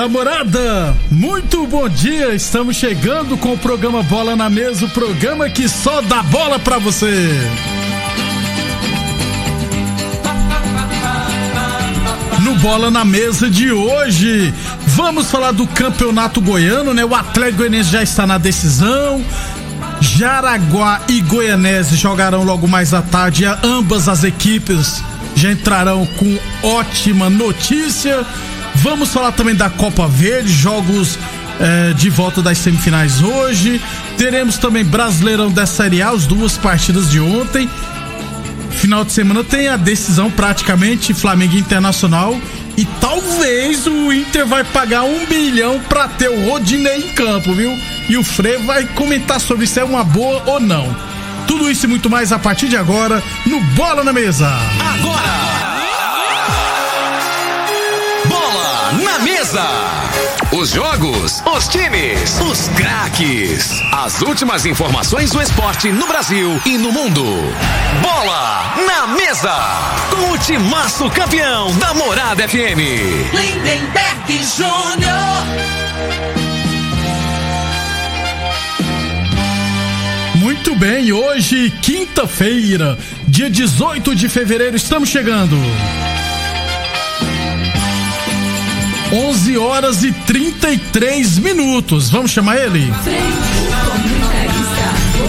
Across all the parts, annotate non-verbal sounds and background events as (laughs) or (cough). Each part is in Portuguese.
Da morada, muito bom dia. Estamos chegando com o programa Bola na Mesa o programa que só dá bola pra você. No Bola na Mesa de hoje, vamos falar do Campeonato Goiano, né? O Atlético Goianense já está na decisão. Jaraguá e Goianese jogarão logo mais à tarde. Ambas as equipes já entrarão com ótima notícia. Vamos falar também da Copa Verde, jogos eh, de volta das semifinais hoje. Teremos também Brasileirão da Série A, as duas partidas de ontem. Final de semana tem a decisão praticamente Flamengo Internacional. E talvez o Inter vai pagar um bilhão pra ter o Rodinei em campo, viu? E o Frei vai comentar sobre se é uma boa ou não. Tudo isso e muito mais a partir de agora no Bola na Mesa. Agora! Mesa! Os jogos, os times, os craques. As últimas informações do esporte no Brasil e no mundo. Bola na mesa! Com o timaço campeão da Morada FM. Lindenberg Júnior. Muito bem, hoje, quinta-feira, dia 18 de fevereiro, estamos chegando. 11 horas e 33 minutos. Vamos chamar ele?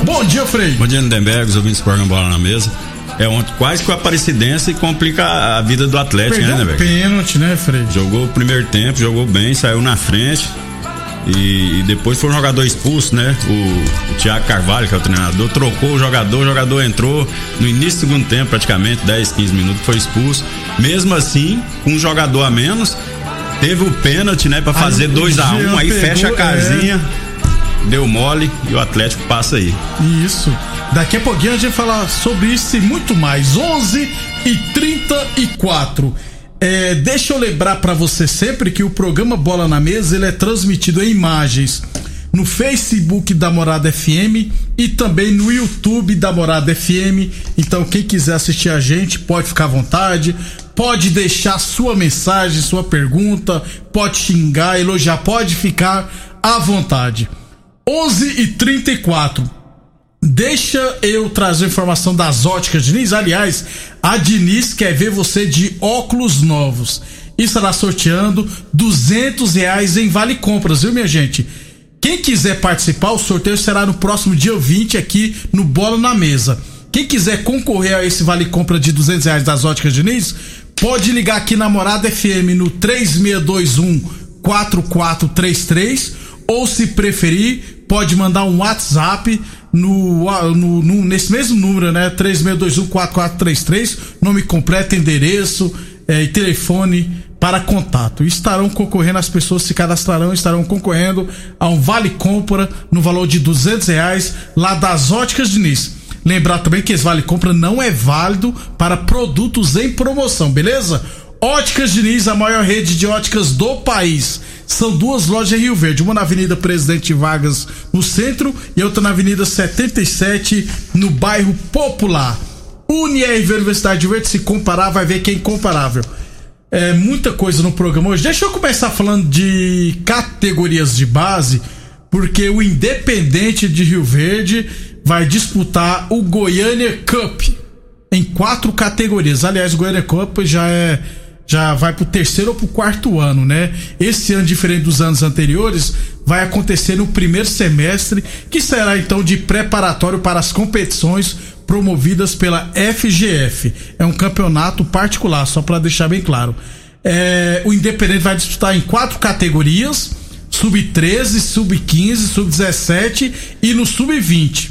Bom dia, Frei. Bom dia, Lindenberg, os ouvintes do programa Bola na Mesa. É ontem quase que a parecidência e complica a vida do Atlético, Perdeu né, Lindenberg? pênalti, né, Frei? Jogou o primeiro tempo, jogou bem, saiu na frente. E, e depois foi um jogador expulso, né? O, o Thiago Carvalho, que é o treinador, trocou o jogador, o jogador entrou no início do segundo tempo, praticamente 10, 15 minutos, foi expulso. Mesmo assim, com um jogador a menos, teve o pênalti, né, pra fazer o 2 a 1 Jean aí pegou, fecha a casinha. Deu mole e o Atlético passa aí. Isso. Daqui a pouquinho a gente vai falar sobre isso e muito mais. 11 e 34. É, deixa eu lembrar para você sempre que o programa Bola na Mesa ele é transmitido em imagens no Facebook da Morada FM e também no YouTube da Morada FM. Então quem quiser assistir a gente pode ficar à vontade, pode deixar sua mensagem, sua pergunta, pode xingar, elogiar, pode ficar à vontade. 11 e 34. Deixa eu trazer informação das óticas Diniz. Aliás, a Diniz quer ver você de óculos novos. E estará sorteando 200 reais em vale compras, viu, minha gente? Quem quiser participar, o sorteio será no próximo dia 20 aqui no Bola na Mesa. Quem quiser concorrer a esse vale compra de 200 reais das óticas Diniz, pode ligar aqui na Morada FM no 3621 4433 ou se preferir, pode mandar um WhatsApp no, no, no- nesse mesmo número, né? 36214433, nome completo, endereço eh, e telefone para contato. Estarão concorrendo, as pessoas se cadastrarão, estarão concorrendo a um vale compra no valor de 200 reais lá das Óticas Diniz. Lembrar também que esse vale compra não é válido para produtos em promoção, beleza? Óticas Diniz, a maior rede de óticas do país. São duas lojas em Rio Verde, uma na Avenida Presidente Vargas, no centro, e outra na Avenida 77, no bairro Popular. UniRV Universidade de Verde, se comparar, vai ver que é incomparável. É muita coisa no programa hoje. Deixa eu começar falando de categorias de base, porque o Independente de Rio Verde vai disputar o Goiânia Cup em quatro categorias. Aliás, o Goiânia Cup já é já vai pro terceiro ou pro quarto ano, né? Esse ano, diferente dos anos anteriores, vai acontecer no primeiro semestre, que será então de preparatório para as competições promovidas pela FGF. É um campeonato particular, só para deixar bem claro. É, o Independente vai disputar em quatro categorias: sub-13, sub-15, sub-17 e no sub-20.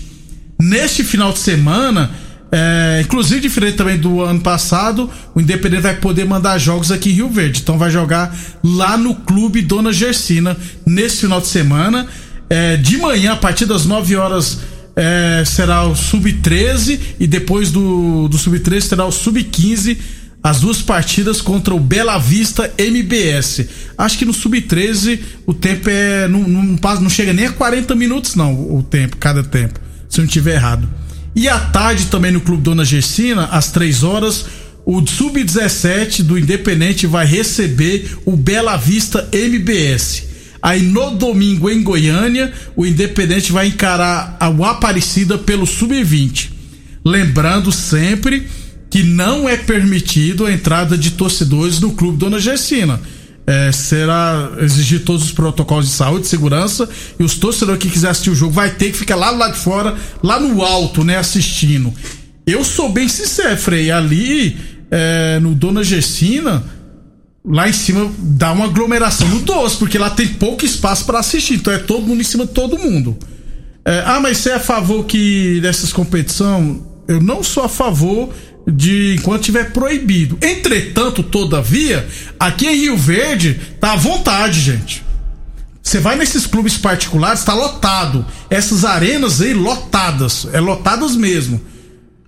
Neste final de semana, é, inclusive diferente também do ano passado, o Independente vai poder mandar jogos aqui em Rio Verde. Então vai jogar lá no Clube Dona Gersina nesse final de semana. É, de manhã, a partir das 9 horas, é, será o Sub-13 e depois do, do Sub-13 será o Sub-15 as duas partidas contra o Bela Vista MBS. Acho que no Sub-13 o tempo é. Não, não, não, chega nem a 40 minutos, não, o tempo, cada tempo, se eu não estiver errado. E à tarde também no Clube Dona Gersina, às 3 horas, o Sub-17 do Independente vai receber o Bela Vista MBS. Aí no domingo em Goiânia, o Independente vai encarar a Aparecida pelo Sub-20. Lembrando sempre que não é permitido a entrada de torcedores no Clube Dona Gersina. É, será exigir todos os protocolos de saúde, segurança e os torcedores que quiser assistir o jogo vai ter que ficar lá lá de fora, lá no alto, né, assistindo. Eu sou bem sincero, Frei, ali é, no Dona Gersina lá em cima dá uma aglomeração no doce, porque lá tem pouco espaço para assistir, então é todo mundo em cima de todo mundo. É, ah, mas você é a favor que dessas competições? Eu não sou a favor de enquanto tiver proibido. Entretanto, todavia, aqui em Rio Verde tá à vontade, gente. Você vai nesses clubes particulares, tá lotado. Essas arenas aí lotadas, é lotadas mesmo.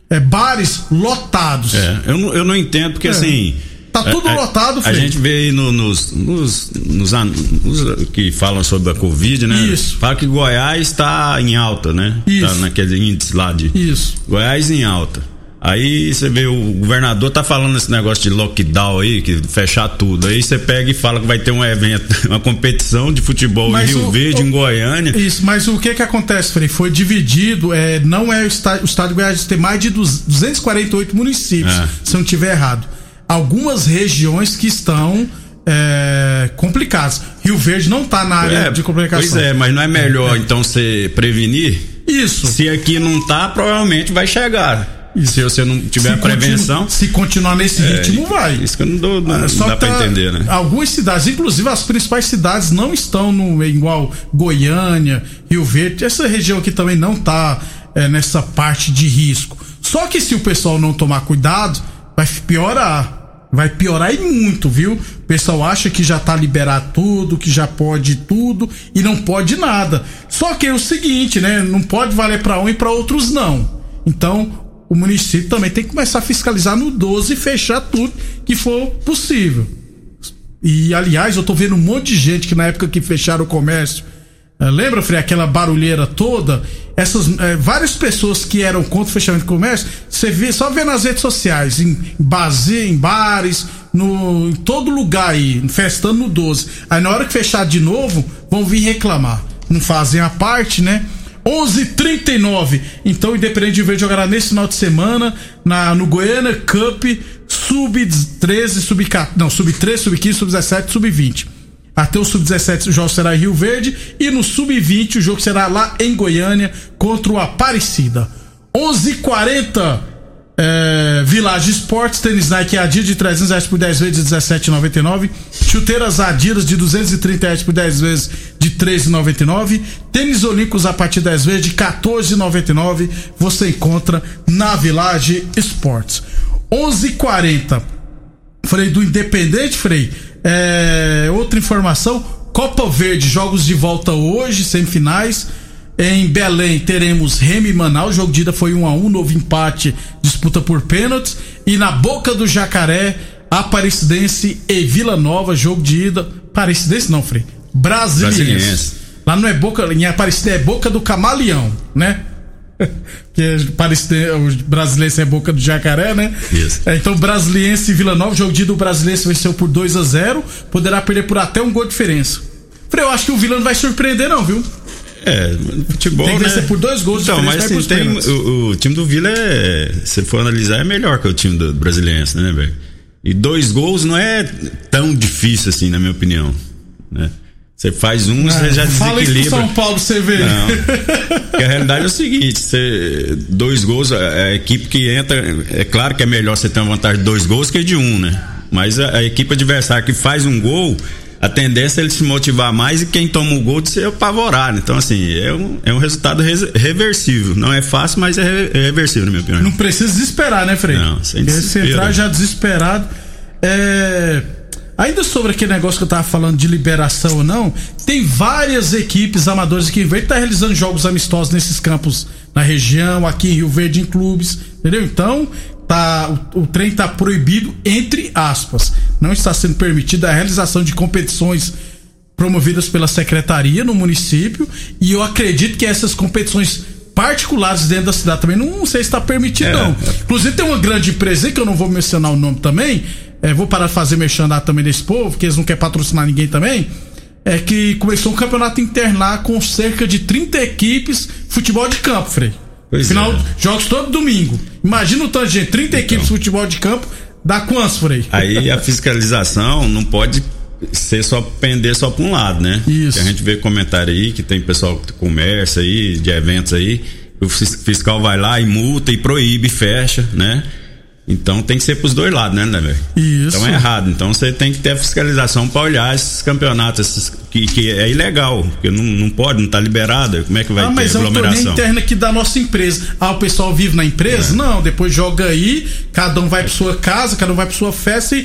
É bares lotados. É, eu não, eu não entendo porque é. assim, Tá tudo a, lotado, A gente vê aí no, nos, nos, nos, nos, que falam sobre a Covid, né? Isso. Fala que Goiás está em alta, né? Isso. Tá naquele índice lá de. Isso. Goiás em alta. Aí você vê o governador tá falando esse negócio de lockdown aí, que fechar tudo. Aí você pega e fala que vai ter um evento, (laughs) uma competição de futebol mas em Rio o, Verde, o, em Goiânia. Isso, mas o que que acontece, Frei? Foi dividido, é, não é o estádio, o estado de Goiás tem mais de 248 municípios, é. se eu não tiver errado algumas regiões que estão é, complicadas. Rio Verde não está na área é, de complicação. Pois é, mas não é melhor é. então você prevenir? Isso. Se aqui não está, provavelmente vai chegar. E se você não tiver se prevenção. Continu, se continuar nesse é, ritmo, vai. Isso que eu não, dou, não, ah, não dá tá, pra entender, né? Algumas cidades, inclusive as principais cidades, não estão no igual Goiânia, Rio Verde. Essa região aqui também não está é, nessa parte de risco. Só que se o pessoal não tomar cuidado, vai piorar vai piorar e muito, viu? O pessoal acha que já tá liberado tudo, que já pode tudo e não pode nada. Só que é o seguinte, né? Não pode valer para um e para outros não. Então, o município também tem que começar a fiscalizar no 12 e fechar tudo que for possível. E aliás, eu tô vendo um monte de gente que na época que fecharam o comércio lembra, Frei, aquela barulheira toda? Essas é, várias pessoas que eram contra o fechamento do comércio, você vê, só vê nas redes sociais, em base, em bares, no, em todo lugar aí, festando no 12. Aí na hora que fechar de novo, vão vir reclamar. Não fazem a parte, né? 11:39. Então Independente de Verde jogará nesse final de semana na no Goiânia Cup sub 13, sub não, sub 13, sub 15, sub 17, sub 20. Até o Sub-17 o jogo será em Rio Verde e no Sub-20 o jogo será lá em Goiânia contra o Aparecida. 11:40 é, Village Esportes, tênis Nike Adidas de 300 reais por 10 vezes de 17,99. Chuteiras Adidas de 230 reais por 10 vezes de 13,99. Tênis Olímpicos a partir de 10 vezes de 14,99. Você encontra na Village Esportes. 11:40 Frei do Independente, Frei é, outra informação: Copa Verde, jogos de volta hoje, semifinais. Em Belém teremos Remy e Manaus, o jogo de ida foi 1 a 1 novo empate, disputa por pênaltis. E na Boca do Jacaré, Aparecidense e Vila Nova, jogo de ida. Aparecidense não, Frei. Brasiliense. Brasiliense. Lá não é Boca, em Aparecida é Boca do Camaleão, né? (laughs) que o brasileiro é boca do jacaré, né? Isso. É, então, Brasiliense e Vila Nova, jogo de do Brasiliense venceu por 2 a 0 poderá perder por até um gol de diferença. Falei, eu acho que o Vila não vai surpreender, não, viu? É, futebol. Tem que vencer né? por dois gols então, mas assim, tem, o, o, time do Vila é. Se for analisar, é melhor que o time do Brasiliense, né, velho? E dois gols não é tão difícil assim, na minha opinião. Né? Você faz um, você já Fala desequilibra. São Paulo, você vê. Não. Porque a realidade é o seguinte: você, dois gols, a, a equipe que entra, é claro que é melhor você ter uma vantagem de dois gols que de um, né? Mas a, a equipe adversária que faz um gol, a tendência é ele se motivar mais e quem toma o gol de ser apavorado. Então, assim, é um, é um resultado res- reversível. Não é fácil, mas é, re- é reversível, na minha opinião. Não precisa desesperar, né, Frei? Não, sem Porque Se desespero. entrar já desesperado. É... Ainda sobre aquele negócio que eu tava falando de liberação ou não, tem várias equipes amadoras que vem tá realizando jogos amistosos nesses campos na região, aqui em Rio Verde, em clubes, entendeu? Então, tá, o, o trem tá proibido, entre aspas. Não está sendo permitida a realização de competições promovidas pela secretaria no município e eu acredito que essas competições particulares dentro da cidade também não sei se está permitido É. não. Inclusive tem uma grande empresa aí que eu não vou mencionar o nome também, é, vou parar de fazer merchandar também desse povo, porque eles não querem patrocinar ninguém também. É que começou um campeonato interno lá com cerca de 30 equipes, futebol de campo, Frei. Pois Final, é. jogos todo domingo. Imagina o tanto de gente, 30 equipes de futebol de campo, dá quantos, Frei? Aí a fiscalização não pode ser só pender só para um lado, né? Isso. Que a gente vê comentário aí que tem pessoal que comércio aí, de eventos aí, o fis- fiscal vai lá e multa e proíbe, fecha, né? Então tem que ser pros dois lados, né, né, velho? Isso. Então é errado. Então você tem que ter a fiscalização para olhar esses campeonatos esses, que, que é ilegal, porque não, não pode, não tá liberado. Como é que vai ah, ter mas é um torneio aglomeração? interno aqui da nossa empresa. Ah, o pessoal vive na empresa? Não, depois joga aí, cada um vai pra sua casa, cada um vai pra sua festa e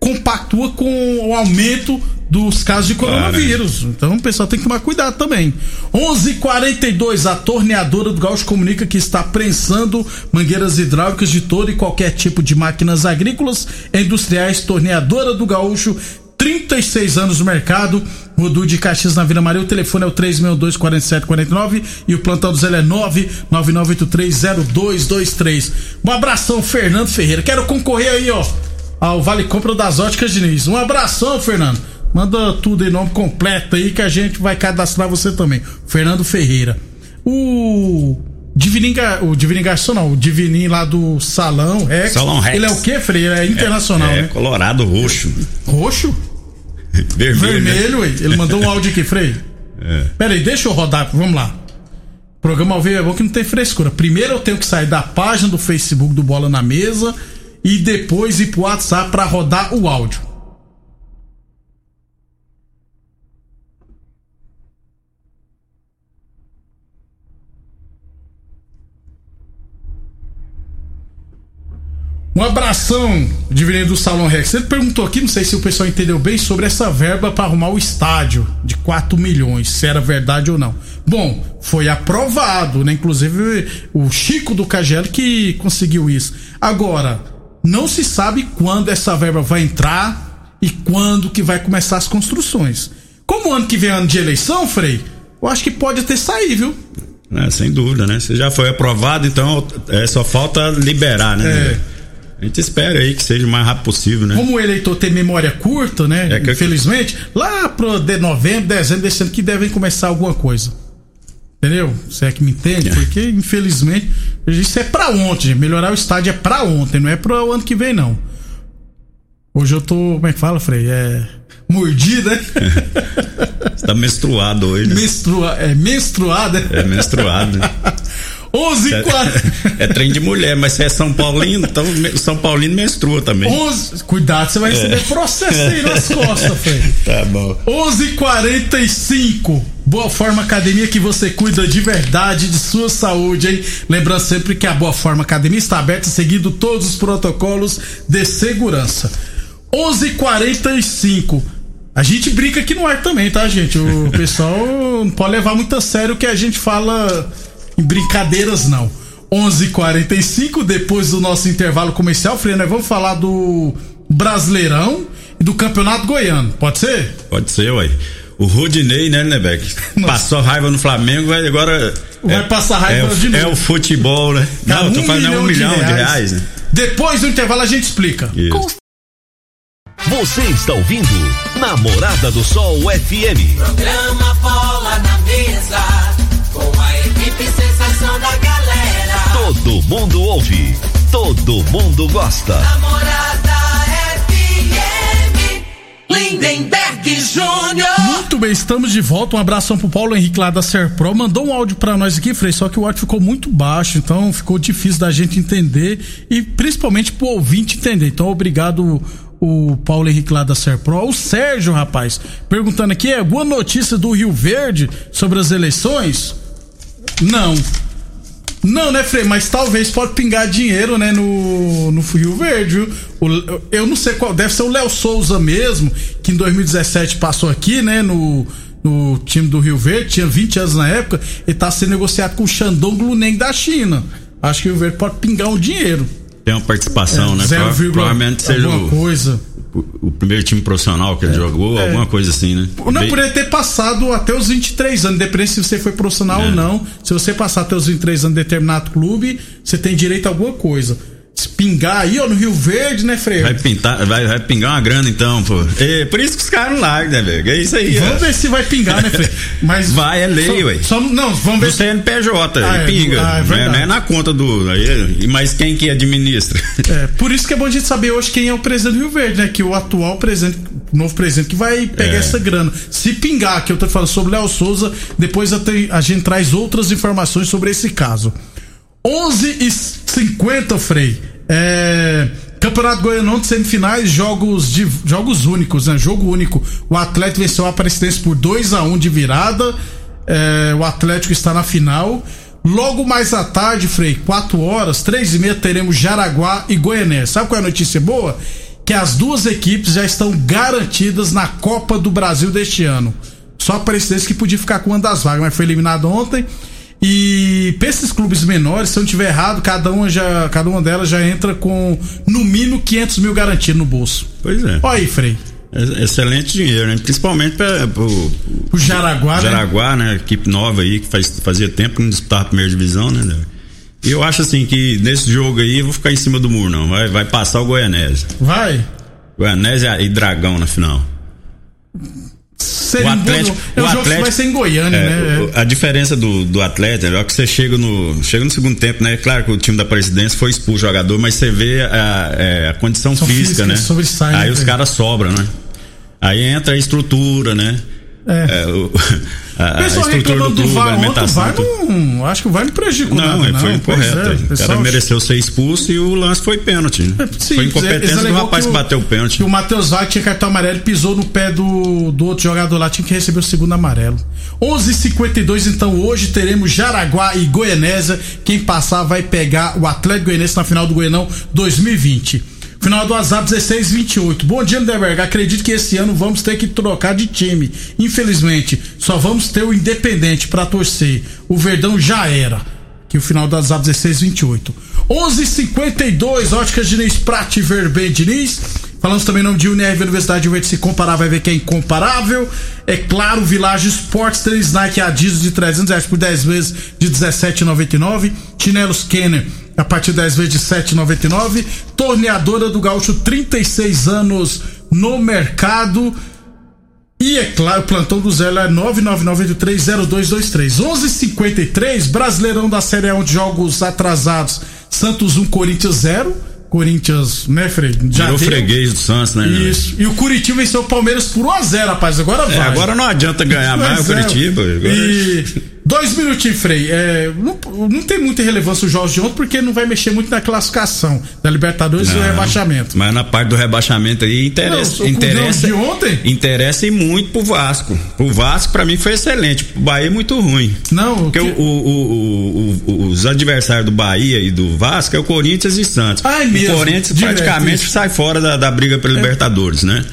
compactua com o aumento dos casos de coronavírus. Então o pessoal tem que tomar cuidado também. 11:42 a torneadora do Gaúcho comunica que está prensando mangueiras hidráulicas de todo e qualquer tipo de máquinas agrícolas e industriais. Torneadora do Gaúcho 36 anos no mercado, Rodu de Caxias na Vila Maria. O telefone é o 362-4749 e o plantão do Zé é 999830223. Um abração, Fernando Ferreira. Quero concorrer aí, ó, ao Vale Compra das Óticas Diniz. Um abração, Fernando. Manda tudo em nome completo aí que a gente vai cadastrar você também. Fernando Ferreira. O. Divininho, Gar- o Divininho Garçom, não, o Divininho lá do Salão Rex. Salão Rex. Ele é o quê, Frei? Ele é internacional, é, né? colorado, roxo, Roxo? vermelho. né? Vermelho. Ele mandou um áudio aqui, Frei. É. Pera aí, deixa eu rodar, vamos lá. Programa ao vivo é bom que não tem frescura. Primeiro eu tenho que sair da página do Facebook do Bola na Mesa e depois ir pro WhatsApp pra rodar o áudio. Um abração, Divininho do Salão Rex. Ele perguntou aqui, não sei se o pessoal entendeu bem, sobre essa verba para arrumar o estádio de 4 milhões, se era verdade ou não. Bom, foi aprovado, né? Inclusive o Chico do Cagelo que conseguiu isso. Agora, não se sabe quando essa verba vai entrar e quando que vai começar as construções. Como ano que vem é ano de eleição, Frei, eu acho que pode até sair, viu? É, sem dúvida, né? Você já foi aprovado, então é, só falta liberar, né? É. A gente espera aí que seja o mais rápido possível, né? Como o eleitor tem memória curta, né? É que- Infelizmente, lá pro de novembro, dezembro desse ano que devem começar alguma coisa. Entendeu? Você é que me entende? É. Porque, infelizmente, isso é pra ontem. gente. Melhorar o estádio é pra ontem, não é pro ano que vem, não. Hoje eu tô. Como é que fala, Frei? É. Mordida, né? (laughs) Você tá menstruado hoje, né? Menstrua, é menstruada. É menstruado, né? (laughs) 11 É, 40 é trem de mulher, mas você é São Paulino, então São Paulino menstrua também. 11 Cuidado, você vai receber processo aí nas costas, Frei. (laughs) Tá bom. 11:45. Boa Forma Academia que você cuida de verdade de sua saúde, hein? Lembrando sempre que a Boa Forma Academia está aberta seguindo todos os protocolos de segurança. 11:45. A gente brinca aqui no ar também, tá, gente? O (laughs) pessoal não pode levar muito a sério o que a gente fala em brincadeiras, não. 11:45 depois do nosso intervalo comercial, Freire, nós vamos falar do Brasileirão e do Campeonato Goiano. Pode ser? Pode ser, ué. O Rudinei, né, Nebeck? (laughs) Passou raiva no Flamengo, vai agora. Vai passar raiva é, o- de novo. É o futebol, né? Cara, Não, eu tô falando é um milhão de reais, né? Depois do intervalo a gente explica. Isso. Você está ouvindo Namorada do Sol FM. Programa Bola na Mesa, com a equipe sensação da galera. Todo mundo ouve, todo mundo gosta. Namorada Lindenberg Júnior. Muito bem, estamos de volta. Um abração pro Paulo Henrique lá da Serpro. Mandou um áudio para nós aqui, Frei, só que o áudio ficou muito baixo, então ficou difícil da gente entender e principalmente pro ouvinte entender. Então, obrigado o Paulo Henrique lá da Serpro. O Sérgio, rapaz, perguntando aqui, é alguma notícia do Rio Verde sobre as eleições? Não. Não, né, Frei? Mas talvez pode pingar dinheiro, né, no, no Rio Verde. viu? O- eu não sei qual, deve ser o Léo Souza mesmo, que em 2017 passou aqui, né, no, no time do Rio Verde, tinha 20 anos na época, ele tá sendo negociado com o Shandong Luneng da China. Acho que o Rio Verde pode pingar um dinheiro. Tem uma participação, né? 0, Prova- Provavelmente seja alguma o, coisa. O- primeiro time profissional que ele jogou, alguma coisa assim, né? Não, por ele ter passado até os 23 anos, independente se você foi profissional É. ou não. Se você passar até os 23 anos em determinado clube, você tem direito a alguma coisa. Pingar aí, ó, no Rio Verde, né, Freire? Vai pintar, vai, vai pingar uma grana então, pô. É, por isso que os caras não largam, né, velho? É isso aí, Vamos ó. ver se vai pingar, né, Freire? (laughs) Mas. Vai, é lei, ué. Só, não, vamos ver Do. CNPJ, Ah, é, pinga. ah, é não, é, não é na conta do. Aí, mas quem que administra? É, por isso que é bom a gente saber hoje quem é o presidente do Rio Verde, né? Que o atual presidente, o novo presidente que vai pegar É. essa grana. Se pingar, que eu tô falando sobre Léo Souza, depois a gente traz outras informações sobre esse caso. 11 e 50 Frei. É, Campeonato Goianão de semifinais, jogos de jogos únicos, né? Jogo único. O Atlético venceu a Aparecidense por 2 a 1 de virada. É, o Atlético está na final. Logo mais à tarde, Frei, 4 horas, 3 e meia, teremos Jaraguá e Goianese. Sabe qual é a notícia boa? Que as duas equipes já estão garantidas na Copa do Brasil deste ano. Só a Aparecidense que podia ficar com uma das vagas, mas foi eliminado ontem. E pra esses clubes menores, se eu não tiver errado, cada uma, já, cada uma delas já entra com no mínimo 500 mil garantido no bolso. Pois é. Olha aí, Frei. Excelente dinheiro, né? Principalmente para o Jaraguá, né? Jaraguá, né? Equipe nova aí, que faz, fazia tempo que não disputava a primeira divisão, né? E eu acho assim que nesse jogo aí eu vou ficar em cima do muro, não. Vai, vai passar o Goianese. Vai. Goianese e Dragão na final. Seria O um bom Atlético-. É um o Atlético- vai ser em Goiânia, É, né? a diferença do, do atleta é que você chega no, chega no segundo tempo, né? Claro que o time da presidência foi expulso o jogador, mas você vê a, é, a condição São física, física né? Aí né, os caras sobram, né? Aí entra a estrutura, né? É. É, o- (laughs) a, O a pessoal estrutura do do clube, a VAR ontem, o. VAR não. Acho que o VAR não prejudicou Não, nada, foi não. Pois incorreto. é, o pessoal- cara mereceu ser expulso e o lance foi pênalti. né? Sim, foi incompetência do rapaz que, o- bateu o pênalti. Que o Matheus Wagner tinha cartão amarelo e pisou no pé do, do outro jogador lá, tinha que receber o segundo amarelo. 11:52 então hoje teremos Jaraguá e Goianésia. Quem passar vai pegar o Atlético Goianense na final do Goianão 2020. Final do WhatsApp 1628. Bom dia, Lindeberg. Acredito que esse ano vamos ter que trocar de time. Infelizmente, só vamos ter o Independente pra torcer. O Verdão já era. Que o final do WhatsApp 1628. 11:52 Óticas Diniz Prate Verben Diniz. Falamos também em nome de UNR Universidade de. Se comparar, vai ver que é incomparável. É claro, Village Sports, tênis Nike Adidas de 300 reais por 10 vezes de 17,99. Chinelos Kenner a partir de 10 vezes de 7,99. Torneadora do Gaúcho, 36 anos no mercado. E é claro, plantão do Zé é 999830223. 11:53 Brasileirão da Série A de jogos atrasados. Santos 1, Corinthians 0. Corinthians, né, Frei? Já Virou deu. freguês do Santos, né? né? Isso. E o Curitiba venceu o Palmeiras por 1x0, rapaz. Agora vai. É, agora não adianta ganhar mais o é. Curitiba. Agora- E dois minutinhos, Frei. É, não, não tem muita relevância os jogos de ontem porque não vai mexer muito na classificação da Libertadores e o Não, rebaixamento. Mas na parte do rebaixamento aí interessa. Não, interessa de ontem? Interessa e muito pro Vasco. O Vasco, pra mim, foi excelente. O Bahia é muito ruim. Não, o Porque que- o- o- o- os adversários do Bahia e do Vasco é o Corinthians e Santos. É mesmo? O Corinthians Direto, praticamente isso. sai fora da, da briga pela Libertadores, né?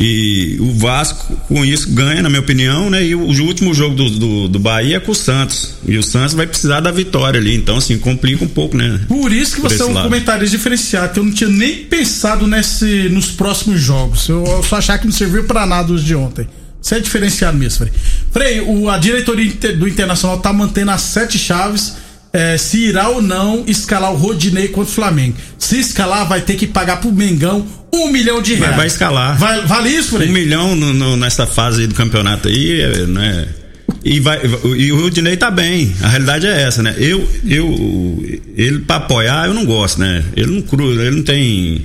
E o Vasco, com isso, ganha, na minha opinião, né? E o, o último jogo do, do, do Bahia é com o Santos. E o Santos vai precisar da vitória ali. Então, assim, complica um pouco, né? Por isso que Por você é um lado. comentarista diferenciado, que eu não tinha nem pensado nesse, nos próximos jogos. Eu, eu só achar que não serviu pra nada os de ontem. Você é diferenciado mesmo, Frei. Frei, o, a diretoria do Internacional tá mantendo as sete chaves. É, se irá ou não escalar o Rodinei contra o Flamengo. Se escalar, vai ter que pagar pro Mengão um milhão de reais. vai escalar. Vai- vale isso, Frei? Um milhão no- no- nessa fase aí do campeonato aí, é, né? E, vai, e o Rudinei tá bem. A realidade é essa, né? Eu, eu, ele pra apoiar, eu não gosto, né? Ele não cruza, ele não tem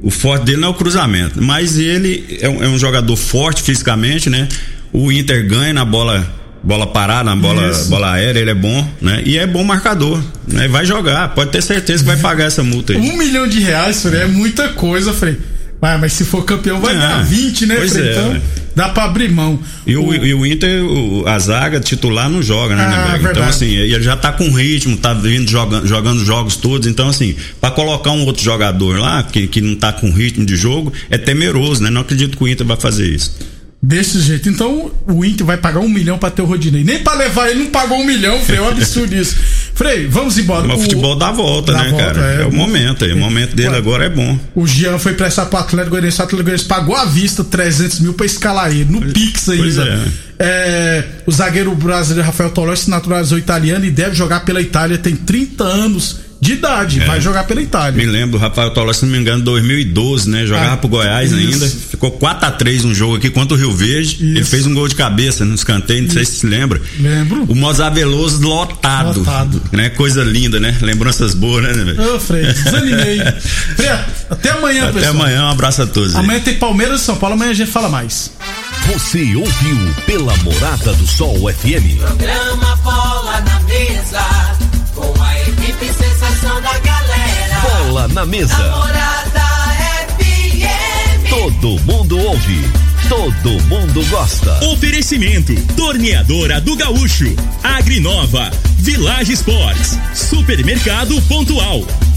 O forte dele não é o cruzamento, mas ele é um, é um jogador forte fisicamente, né? O Inter ganha na bola bola parada, na bola, bola aérea, ele é bom, né? E é bom marcador, né? Vai jogar, pode ter certeza que vai pagar essa multa aí. Um milhão de reais, Frei, é muita coisa, Frei. Ah, mas se for campeão vai É, dar 20, né, Frei? é, então ué. dá pra abrir mão. E o, e o Inter, o- a zaga titular não joga, né, Ah, né. Então, assim, ele já tá com ritmo, tá vindo jogando, jogando jogos todos. Então, assim, pra colocar um outro jogador lá, que, que não tá com ritmo de jogo, é temeroso, né? Não acredito que o Inter vai fazer isso. Desse jeito. Então o Inter vai pagar um milhão pra ter o Rodinei. Nem pra levar ele não pagou um milhão, Frei. É um absurdo isso. (laughs) Frei, vamos embora. Mas o futebol dá volta, dá né, volta, cara? É, o momento aí. O momento dele agora é bom. O Jean foi prestar pro Atlético Goianiense, o Atlético Goianiense pagou à vista 300 mil pra escalar ele, no Pix pois ainda. É, o zagueiro brasileiro Rafael Tolói se naturalizou italiano e deve jogar pela Itália, tem 30 anos de idade, vai jogar pela Me Itália. lembro do Rafael Tolói, se não me engano, 2012, né? Jogava Ah, pro Goiás isso. ainda. Ficou 4x3 um jogo aqui contra o Rio Verde. Ele Isso. fez um gol de cabeça no escanteio, não sei se se lembra. Lembro. O Mozart Veloso lotado. Lotado. Né? Coisa linda, né? Lembranças boas, né, velho? Ô, Frei, desanimei. (laughs) Frei, até amanhã, Até pessoal. amanhã, um abraço a todos. aí. Amanhã tem Palmeiras e São Paulo, amanhã a gente fala mais. Você ouviu pela Morada do Sol FM. Programa Bola na Mesa, a equipe sensação da galera. Bola na mesa. Namorada FM. Todo mundo ouve. Todo mundo gosta. Oferecimento: Torneadora do Gaúcho, Agrinova, Village Sports, Supermercado Pontual,